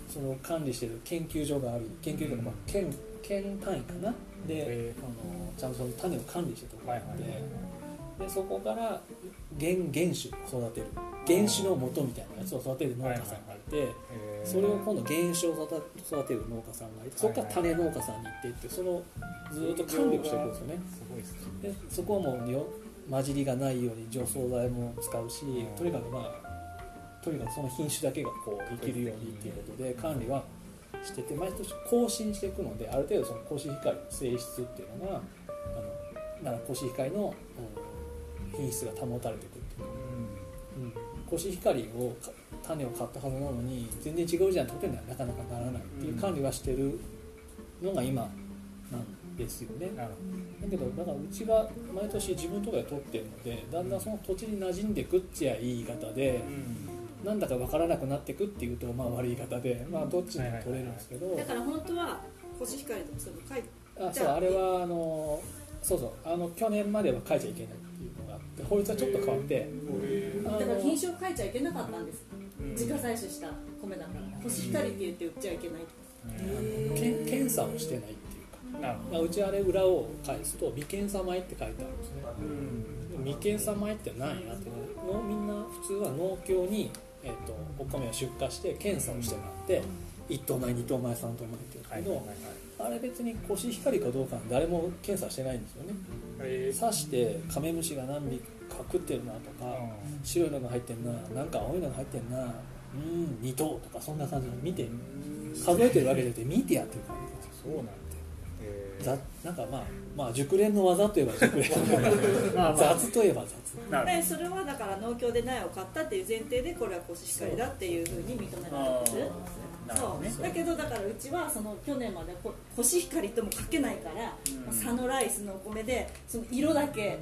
その管理してる研究所があり研究所がまあ県県単位かな？でへあのちゃんとその種を管理してるところがあって、でそこから原原種を育てる。原種の元みたいなやつを育てる農家さんがいて、それを今度原種を育てる農家さんがいてそこから種農家さんに行っていってそのずっと管理をしていくんですよね。でそこはもうよ混じりがないように除草剤も使うしとにかくまあとにかくその品種だけがこう生きるようにっていうことで管理はしてて毎年更新していくのである程度そのコシヒカリの性質っていうのがあのならコシヒカリの、うん品質が保たれてくっていう、ん、コシヒカリを種を買ったはずなのに全然違うじゃん。ってにはなかなかならないっていう管理はしてるのが今なん。ですよね。だけどだからうちは毎年自分とかで取ってるのでだん。だん。その土地に馴染ん。でくっちゃいい方でなん。だか分からなくなってくっていうとまあ悪い言い方でまあどっちでも取れるん。ですけどだから本当はコシヒカリとかそういうの書いてあそうあれはあのそうそうあの去年までは書いちゃいけない法律はちょっと変わって。だから品種を書いちゃいけなかったんです。自家採取した米だから。コシヒカリって言って売っちゃいけないけん検査をしてないっていうか。なうちあれ裏を返すと未検査米って書いてあるんですね。ど未検査米って何やってのみんな普通は農協に、えー、とお米を出荷して検査をしてもらって1等米2等米3等米って言うんですけど、あれ別にコシヒカリかどうか誰も検査してないんですよねえ刺してカメムシが何匹か食ってるなとか白いのが入ってんななんか青いのが入ってんなうん2等とかそんな感じで見て数えてるわけじゃなくて見てやってる感じですそうなんだえざなんかまあまあ熟練の技といえば熟練 *laughs* まあまあ。雑といえば雑。それはだから農協で苗を買ったっていう前提でこれはコシヒカリだっていうふうに認められてるなるほどねそう。だけどだからうちはその去年までココシヒカリとも書けないから、サノライスのお米でその色だけ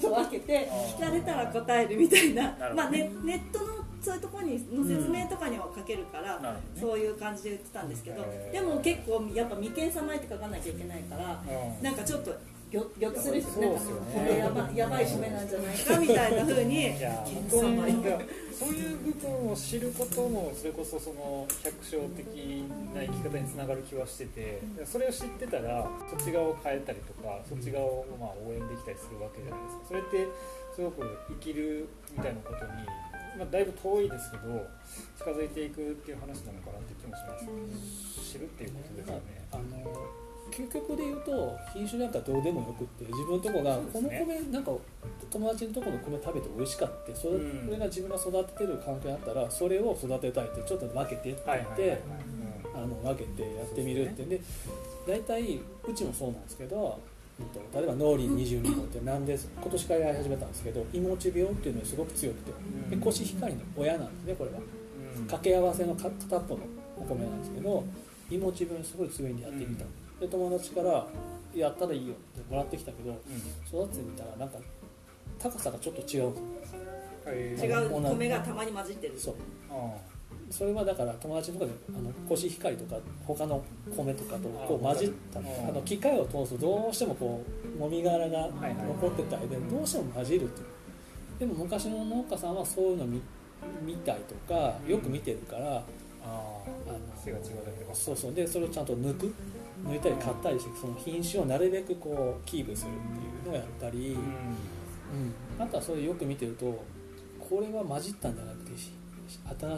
と分けて聞かれたら答えるみたいな。まあ、ね、ネットのそういうところにの説明とかには書けるから、なるほどね。そういう感じで言ってたんですけど、でも結構やっぱ未検査前って書かなきゃいけないから、うん。なんかちょっとぎょぎょっとする人なこれやばやばい米なんじゃないかみたいな風に。いやそうそういう部分を知ることもそれこそその百姓的な生き方につながる気はしててそれを知ってたらそっち側を変えたりとかそっち側をまあ応援できたりするわけじゃないですか。それってすごく生きるみたいなことに、まあ、だいぶ遠いですけど近づいていくっていう話なのかなって気もします、知るっていうことですよね。あの究極で言うと品種なんかどうでもよくって自分のとこがこの米なんか友達のとこの米食べて美味しかってそれ,、うん。それが自分が育ててる環境にあったらそれを育てたいってちょっと分けてって言って、分けてやってみるってで大体うちもそうなんですけど、例えば農林22号ってなんで今年からやり始めたんですけどいもち病っていうのがすごく強くてでコシヒカリの親なんですねこれは。うん。掛け合わせのか片っぽのお米なんですけどいもち病にすごい強いんでやってみた、で友達から「やったらいいよ」ってもらってきたけど育ててみたらなんか高さがちょっと違う。んですはい違う米がたまに混じってる。そう。あそれはだから友達のとこであのコシヒカリとか他の米とかとこう混じったああ。の機械を通すとどうしてもこうもみ殻が残ってたりでどうしても混じるっていうでも昔の農家さんはそういうの見見たりとかよく見てるから、ああ。あの背が違うだけかそうそう。でそれをちゃんと抜く抜いたり買ったりしてその品種をなるべくこうキープするっていうのをやったり、うん。うん、あとはそれよく見てるとこれは混じったんじゃなくてし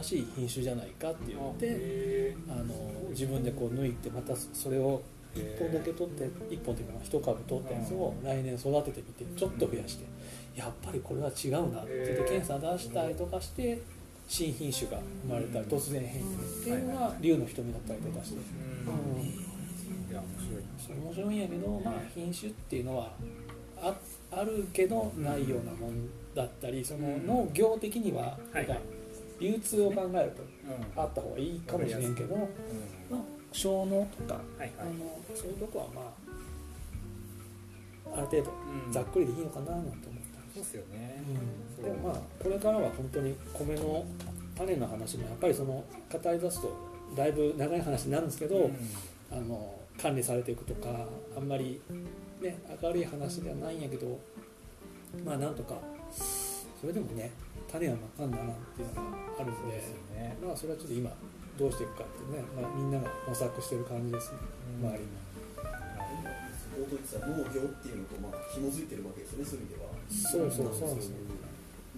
新しい品種じゃないかって言ってへあの自分でこう抜いてまたそれを1本だけ取って1本というか1株取ったやつを来年育ててみてちょっと増やしてやっぱりこれは違うなって言って検査出したりとかして新品種が生まれたり突然変異っていうのが竜の瞳だったりとかして。うん白いそう面白いんやけど、まあ、品種っていうのはああるけどないようなもんだったりその農業的にははい。なんか流通を考えるとうん。あった方がいいかもしれんけど、うんまあ、小農とかはいはい。あのそういうとこはまあある程度うん。ざっくりでいいのかななんて思ったりそうですよね。うん。でもまあこれからは本当に米の種の話もやっぱりその語り出すとだいぶ長い話になるんですけど、あの管理されていくとかあんまり、ね、明るい話ではないんやけどまあなんとかそれでもね種はまかんだなっていうのがあるんでですよね。まあそれはちょっと今どうしていくかってね、まあ、みんなが模索してる感じですねうん。周りも。冒頭言ってた農業っていうのとまあ紐づいてるわけですよねそういう意味では。そうそうそうなんですよ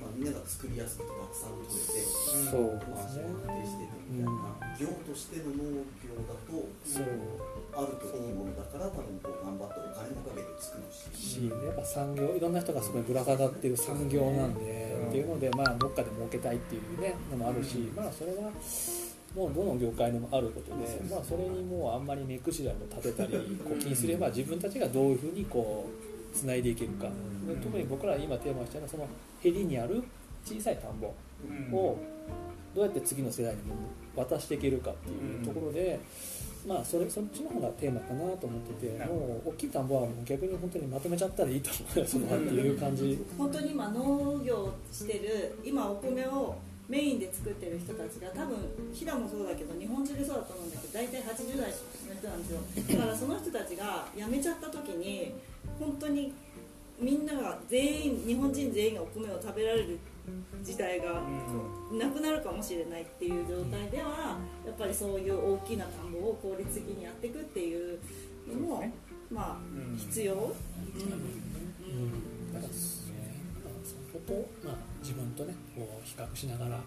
まあ、みんなが作りやすくてたくさん取れてそう安定しててみたいな、業としての農業だとそう。あるといいものだから多分こう頑張ってお金もかけて作るし、しやっぱ産業いろんな人がそこにぶら下がってる産業なんで、っていうのでまあどっかで儲けたいっていうねのもあるし、まあそれはもうどの業界でもあることで、まあ、それにもうあんまり目くじらを立てたりこう気にすれば自分たちがどういうふうにこうつないでいけるか、で特に僕ら今テーマにしたのはそのヘリにある小さい田んぼをどうやって次の世代に渡していけるかっていうところで、まあそれそっちの方がテーマかなと思ってて、もう大きい田んぼはもう逆に本当にまとめちゃったらいいと思うよそのっていう感じ。本当に今農業してる今お米をメインで作ってる人たちが多分飛騨もそうだけど日本中でそうだと思うんだけど大体80代の人なんですよ。だからその人たちが辞めちゃった時に本当にみんなが全員日本人全員がお米を食べられる時代がなくなるかもしれないっていう状態ではやっぱりそういう大きな田んぼを効率的にやっていくっていうのも、まあ必要、うん。だからですね、まあ、そこと、まあ、自分とねこう比較しながら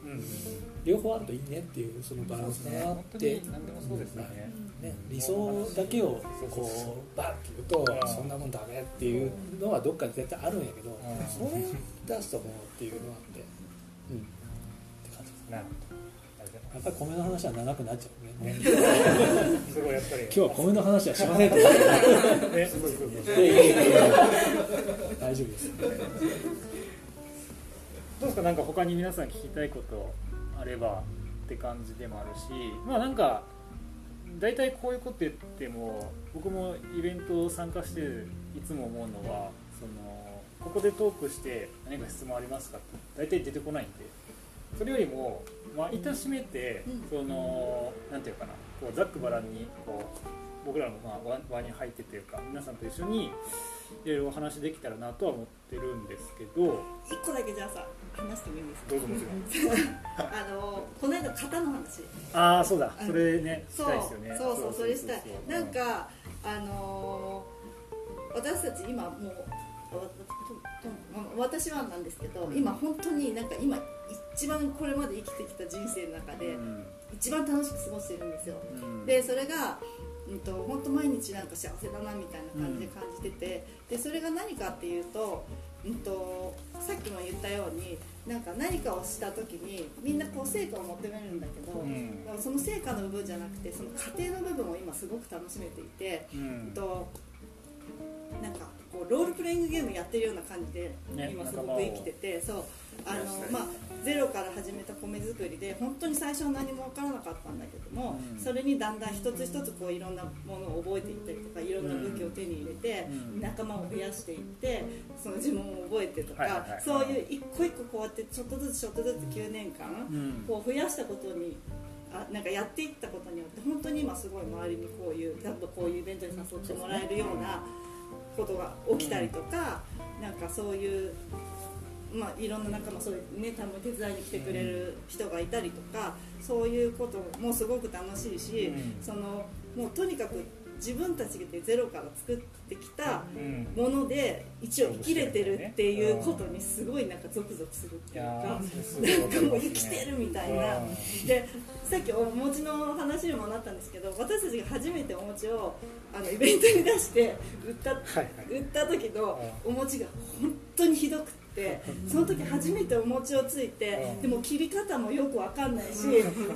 両方あるといいねっていうそのバランスかな本当って、に何でもそうですよね。ね、理想だけをこうバッて言うとうん。そんなもんダメっていうのはどっかで絶対あるんやけどん。それ出すと思うっていうのがあってうん。って感じですなるほど。ありがとうやっぱり米の話は長くなっちゃうね。すすごいやっぱり今日は米の話はしませんとね *laughs* すごいすごい大丈夫です *laughs* どうですか？なんか他に皆さん聞きたいことあればって感じでもあるしまあなんか大体こういうこと言っても僕もイベント参加していつも思うのはそのここでトークして何か質問ありますかって大体出てこないんでそれよりもまあいたしめてそのなんていうかなこうざっくばらんにこう僕らのまあ輪輪に入ってというか皆さんと一緒にいろいろお話できたらなとは思ってるんですけど。一個だけじゃあさ話してもいいですか？どうぞもちろん。*laughs* あのこの間型の話。ああそうだ。うん。それねしそうねそうそうそれしたい。なんかあのー私たち今もう私はなんですけど今本当になんか今一番これまで生きてきた人生の中でうん。一番楽しく過ごしてるんですよ。うん。でそれが、うん、と本当毎日なんか幸せだなみたいな感じで感じてて、でそれが何かっていうと,、うん、とさっきも言ったようになんか何かをした時にみんなこう成果を求めるんだけど、うん。でもその成果の部分じゃなくてその過程の部分を今すごく楽しめていて、ううんんとなんかこうロールプレイングゲームやってるような感じで、ね今すごく生きててそうあのまあゼロから始めた米作りで本当に最初は何も分からなかったんだけども、うん。それにだんだん一つ一つこういろんなものを覚えていったりとかいろんな武器を手に入れて、うん。仲間を増やしていってその呪文を覚えてとか、はいはいはい。そういう一個一個こうやってちょっとずつちょっとずつ9年間、うん。こう増やしたことにあなんかやっていったことによって本当に今すごい周りにこういうやっぱこういうイベントに誘ってもらえるようなことが起きたりとか、なんかそういう。まあ、いろんな仲間そういうね多分手伝いに来てくれる人がいたりとかそういうこともすごく楽しいし、うん。そのもうとにかく自分たちでゼロから作ってきたうん。もので一応生きれてるっていうことにすごいなんかゾクゾクするっていうかなんかもう生きてるみたいな。うん。でさっきお餅の話にもなったんですけど私たちが初めてお餅をあのイベントに出して売った,、売った時のお餅が本当にひどくってその時初めてお餅をついてうん。でも切り方もよくわかんないし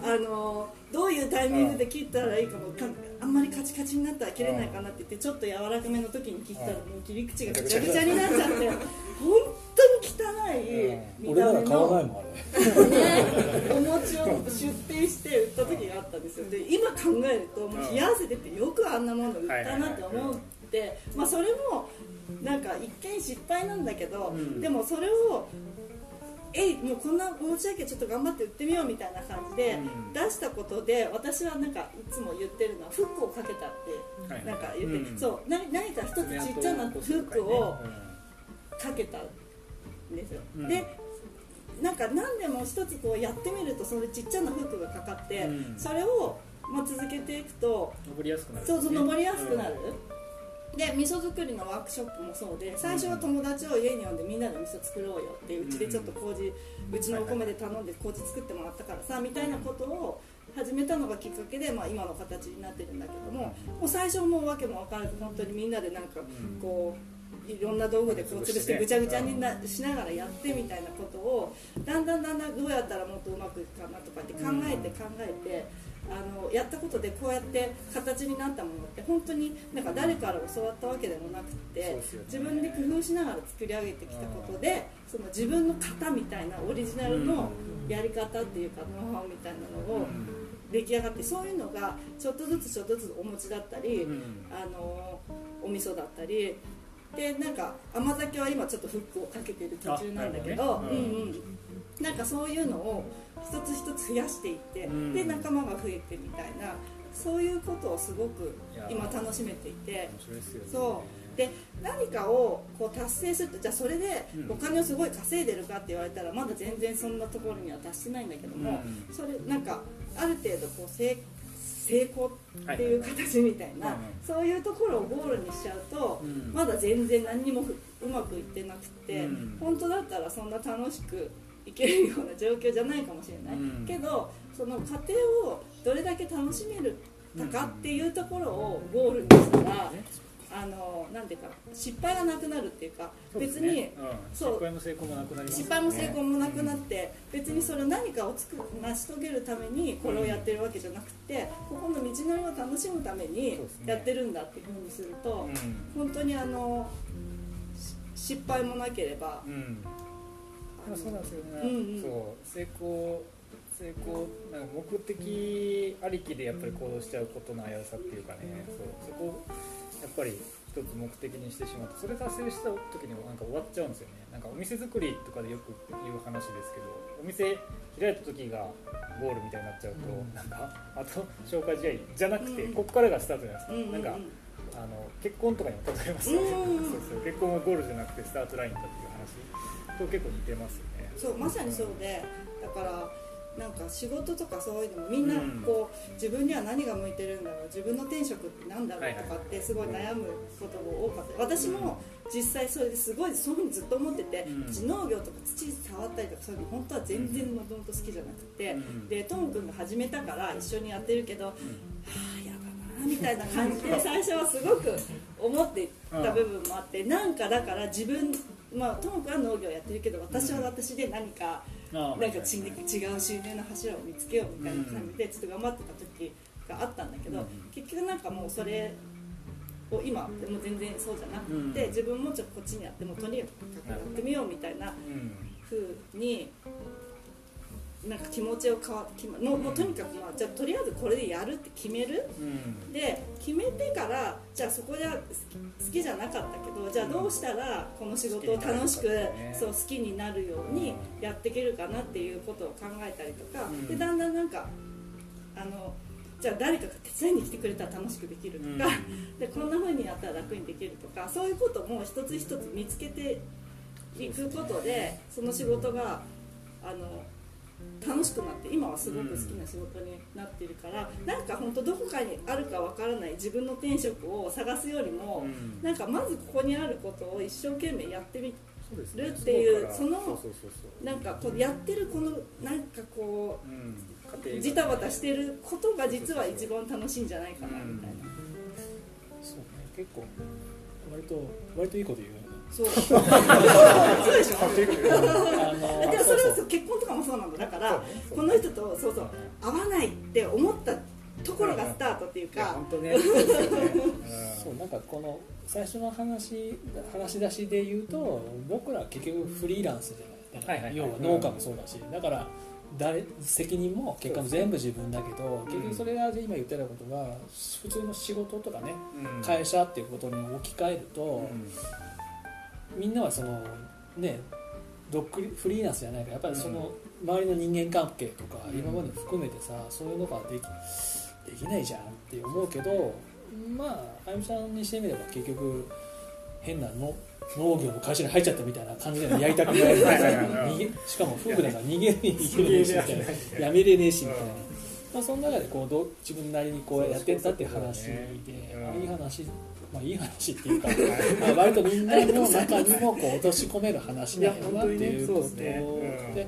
あのどういうタイミングで切ったらいいかもかあんまりカチカチになったら切れないかなって言ってちょっと柔らかめの時に切ったらもう切り口がぐちゃぐちゃになっちゃって本当に汚い見た目の買わないもんあれ。ねお餅を出店して売った時があったんですよ。で今考えるともう冷や汗出てよくあんなもの売ったなって思ってまあそれもなんか一見失敗なんだけど、うん。でもそれをえいもうこんなお餅だけちょっと頑張って売ってみようみたいな感じでうん。出したことで私はなんかいつも言ってるのはフックをかけたってはいなんか言って、うん。そう何何か一つちっちゃなフックをかけたんですよ、うん。でなんか何でも一つこうやってみるとそれちっちゃなフックがかかって、うん。それをまあ続けていくと登りやすくなるそうそう登りやすくなる、で味噌作りのワークショップもそうで最初は友達を家に呼んでみんなで味噌作ろうよってうちでちょっと麹うちのお米で頼んで麹作ってもらったからさみたいなことを始めたのがきっかけで、まあ、今の形になってるんだけどももう最初もう訳も分からず本当にみんなでなんかうん。こういろんな道具でこう潰してぐちゃぐちゃになしながらやってみたいなことをだんだんだんだんどうやったらもっとうまくいくかなとかって考えて考えて。あのやったことでこうやって形になったものって本当になんか誰から教わったわけでもなくて、ね。自分で工夫しながら作り上げてきたことで、その自分の型みたいなオリジナルのやり方っていうかノウハウみたいなのを出来上がってそういうのがちょっとずつちょっとずつお餅だったり、うん。あのお味噌だったりでなんか甘酒は今ちょっとフックをかけてる途中なんだけどね。うんうん、なんかそういうのを一つ一つ増やしていって、うん。で仲間が増えてみたいなそういうことをすごく今楽しめていて。面白いね。そう。で何かをこう達成するとじゃあそれでうん。お金をすごい稼いでるかって言われたらまだ全然そんなところには達してないんだけども、うん。それなんかある程度こう成成功っていう形みたいな、はいそういうところをゴールにしちゃうと、うん。まだ全然何にもふうまくいってなくて、うん。本当だったらそんな楽しくいけるような状況じゃないかもしれない、うん。けどその過程をどれだけ楽しめるかっていうところをゴールにしたら、あのなんていうか失敗がなくなるっていうか別に、ねうん。失敗も成功もなくなります失敗も成功もなくなって別にそれ何かをつく成し遂げるためにこれをやってるわけじゃなくてここの道のりを楽しむためにやってるんだっていうふうにするとうん。本当にあのし失敗もなければそうなんですよね、うんうん。そう成功成功なんか目的ありきでやっぱり行動しちゃうことの危うさっていうかね。そうそこをやっぱり一つ目的にしてしまってそれ達成した時にもなんか終わっちゃうんですよね。なんかお店作りとかでよく言う話ですけどお店開いた時がゴールみたいになっちゃうと、なんかあと紹介試合じゃなくて、うんこっからがスタートじゃないですか、うんうんうん。なんかあの結婚とかにも例えますよね、うんそうそう。結婚はゴールじゃなくてスタートラインだっていう話と結構似てますよね。そうまさにそうでだからなんか仕事とかそういうのもみんなうん。こう自分には何が向いてるんだろう自分の転職って何だろうとかってすごい悩むことが多かった。私も実際それです。ごいそういうふうにずっと思ってて、農業とか土触ったりとかそういうの本当は全然もともと好きじゃなくて、うん。でトム君が始めたから一緒にやってるけど、はあやだなみたいな感じで最初はすごく思ってた部分もあってなんかだから自分まあトム君は農業やってるけど私は私で何か、なんかち違う収入の柱を見つけようみたいな感じでちょっと頑張ってた時があったんだけど、うん結局なんかもうそれを今でも全然そうじゃなくて、うん。自分もちょっとこっちにやってもとにかくやってみようみたいなうん。風になんか気持ちを変わきまもうもうとにかくまあじゃあとりあえずこれでやるって決める。うん。で決めてからじゃあそこでは好き好きじゃなかったけどじゃあどうしたらこの仕事を楽しく好きになるかってねそう好きになるようにやっていけるかなっていうことを考えたりとか、うん。でだんだんなんかあのじゃあ誰かが手伝いに来てくれたら楽しくできるとか、*laughs* でこんな風にやったら楽にできるとかそういうことも一つ一つ見つけていくことでその仕事があの楽しくなって今はすごく好きな仕事になってるから、なんか本当どこかにあるかわからない自分の転職を探すよりも、うん。なんかまずここにあることを一生懸命やってみるっていうそのなんかこうやってるこのなんかこうジタバタしてることが実は一番楽しいんじゃないかなみたいな。そうね。結構割と割といいこと言うそう。*laughs* そうでしょ。あのでもそれそうこそ結婚とかもそうなんだ。だからねこの人とそうそう合わないって思ったところがスタートっていうか。本当ね。*laughs* そうなんかこの最初の話話し出しで言うと僕ら結局フリーランスじゃない。だから、はいはい要は農家もそうだし。だから誰責任も結果も全部自分だけど結局それが今言ってたことが普通の仕事とかねうん。会社っていうことに置き換えると、うんみんなはそのねどっくりフリーランスじゃないからやっぱりその周りの人間関係とかうん。今まで含めてさそういうのができできないじゃんって思うけどまああゆみさんにしてみれば結局変なの農業の会社に入っちゃったみたいな感じでやりたくない逃げしかも夫婦だから逃げるに逃げれねえしみたいな。やめれねえしみたいな、まあ、その中でこうどう自分なりにこうやってったっていう話で、うん。いい話まあいい話っていうか、まあ、割とみんなの中にもこう落とし込める話だよなっていうこと。で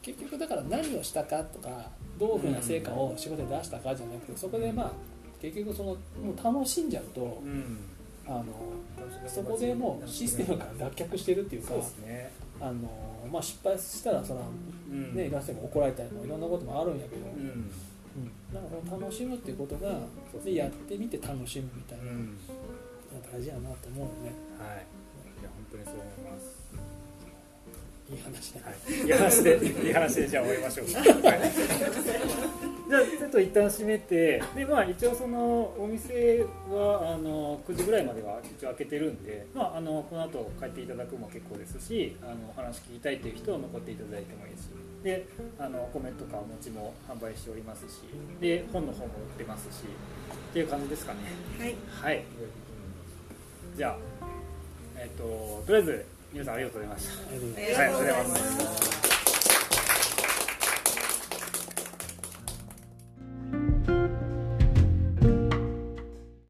結局だから何をしたかとかどういうふうな成果を仕事で出したかじゃなくてそこでまあ結局そのもう楽しんじゃうとうん。あのそこでもうシステムから脱却してるっていうかあの、まあ、失敗したらそら、うん。ね、いらっしゃも怒られたりもいろんなこともあるんやけど、うん。うん、なんかその楽しむっていうことがでやってみて楽しむみたいな。うん大事やなと思うよねはいいや本当にそう思いますいい話だ、はい、いい話で、いい話で、じゃあ終わりましょう。*laughs* はい、じゃあ、ちょっと一旦閉めて、で、まあ、一応そのお店は、あの、9時ぐらいまでは一応開けてるんで。まあ、あの、この後帰っていただくも結構ですし、あの、お話聞きたいという人は残っていただいてもいいし。で、あの、お米とかお餅も販売しておりますし、で、本の方も売ってますし。っていう感じですかね。はいはい。じゃあえっ、ととりあえず皆さんありがとうございました。ありがとうございます、はい、ありがとうございます